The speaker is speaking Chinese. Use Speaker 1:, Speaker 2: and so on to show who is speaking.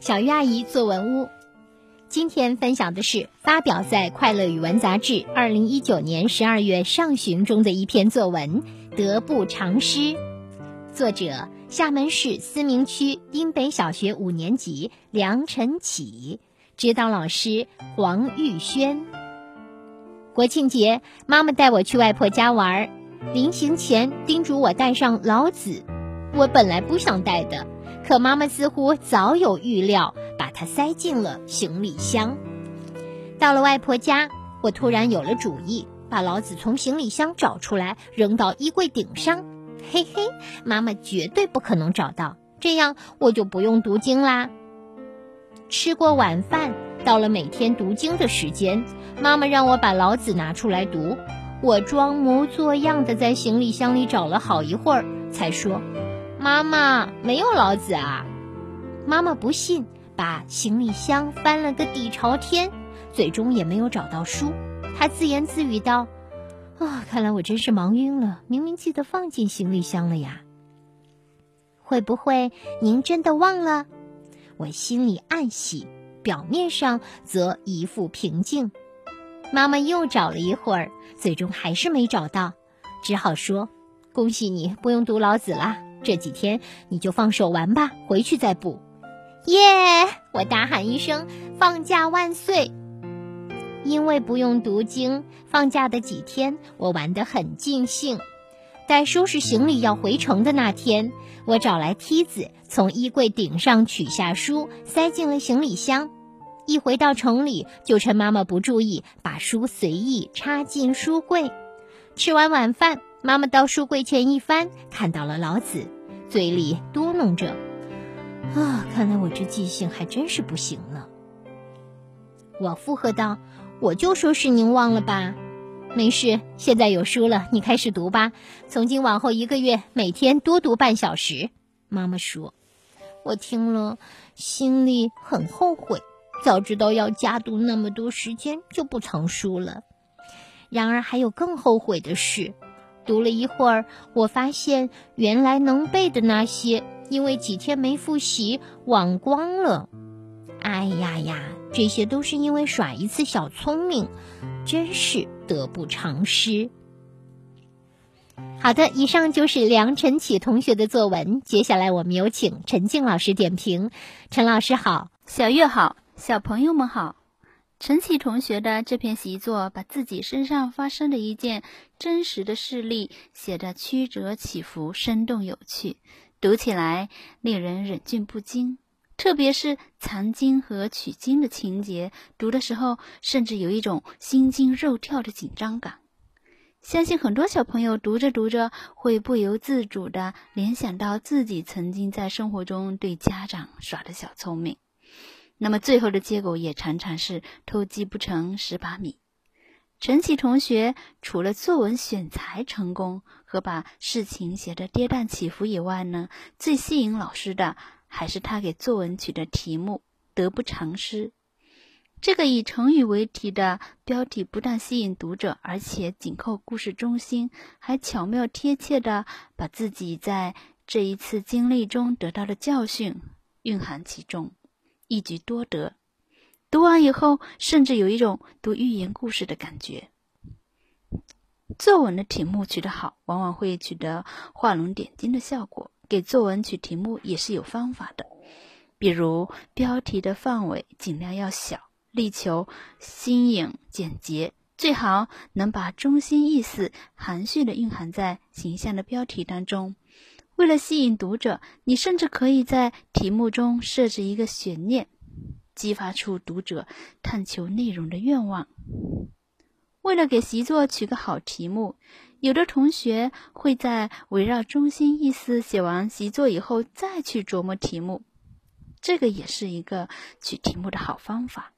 Speaker 1: 小鱼阿姨作文屋，今天分享的是发表在《快乐语文》杂志二零一九年十二月上旬中的一篇作文《得不偿失》，作者厦门市思明区丁北小学五年级梁晨启，指导老师黄玉轩。国庆节，妈妈带我去外婆家玩儿，临行前叮嘱我带上老子。我本来不想带的，可妈妈似乎早有预料，把它塞进了行李箱。到了外婆家，我突然有了主意，把老子从行李箱找出来，扔到衣柜顶上。嘿嘿，妈妈绝对不可能找到，这样我就不用读经啦。吃过晚饭，到了每天读经的时间，妈妈让我把老子拿出来读。我装模作样的在行李箱里找了好一会儿，才说。妈妈没有老子啊！妈妈不信，把行李箱翻了个底朝天，最终也没有找到书。她自言自语道：“啊，看来我真是忙晕了，明明记得放进行李箱了呀。会不会您真的忘了？”我心里暗喜，表面上则一副平静。妈妈又找了一会儿，最终还是没找到，只好说：“恭喜你，不用读老子啦。”这几天你就放手玩吧，回去再补。耶！我大喊一声：“放假万岁！”因为不用读经，放假的几天我玩得很尽兴。待收拾行李要回城的那天，我找来梯子，从衣柜顶上取下书，塞进了行李箱。一回到城里，就趁妈妈不注意，把书随意插进书柜。吃完晚饭。妈妈到书柜前一翻，看到了老子，嘴里嘟囔着：“啊，看来我这记性还真是不行呢。”我附和道：“我就说是您忘了吧，没事，现在有书了，你开始读吧。从今往后一个月，每天多读半小时。”妈妈说：“我听了，心里很后悔，早知道要加读那么多时间，就不藏书了。然而还有更后悔的事。”读了一会儿，我发现原来能背的那些，因为几天没复习忘光了。哎呀呀，这些都是因为耍一次小聪明，真是得不偿失。好的，以上就是梁晨启同学的作文。接下来我们有请陈静老师点评。陈老师好，
Speaker 2: 小月好，小朋友们好。陈启同学的这篇习作，把自己身上发生的一件真实的事例写得曲折起伏、生动有趣，读起来令人忍俊不禁。特别是藏经和取经的情节，读的时候甚至有一种心惊肉跳的紧张感。相信很多小朋友读着读着，会不由自主地联想到自己曾经在生活中对家长耍的小聪明。那么最后的结果也常常是偷鸡不成蚀把米。陈启同学除了作文选材成功和把事情写得跌宕起伏以外呢，最吸引老师的还是他给作文取的题目“得不偿失”。这个以成语为题的标题不但吸引读者，而且紧扣故事中心，还巧妙贴切的把自己在这一次经历中得到的教训蕴含其中。一举多得，读完以后，甚至有一种读寓言故事的感觉。作文的题目取得好，往往会取得画龙点睛的效果。给作文取题目也是有方法的，比如标题的范围尽量要小，力求新颖简洁，最好能把中心意思含蓄的蕴含在形象的标题当中。为了吸引读者，你甚至可以在题目中设置一个悬念，激发出读者探求内容的愿望。为了给习作取个好题目，有的同学会在围绕中心意思写完习作以后再去琢磨题目，这个也是一个取题目的好方法。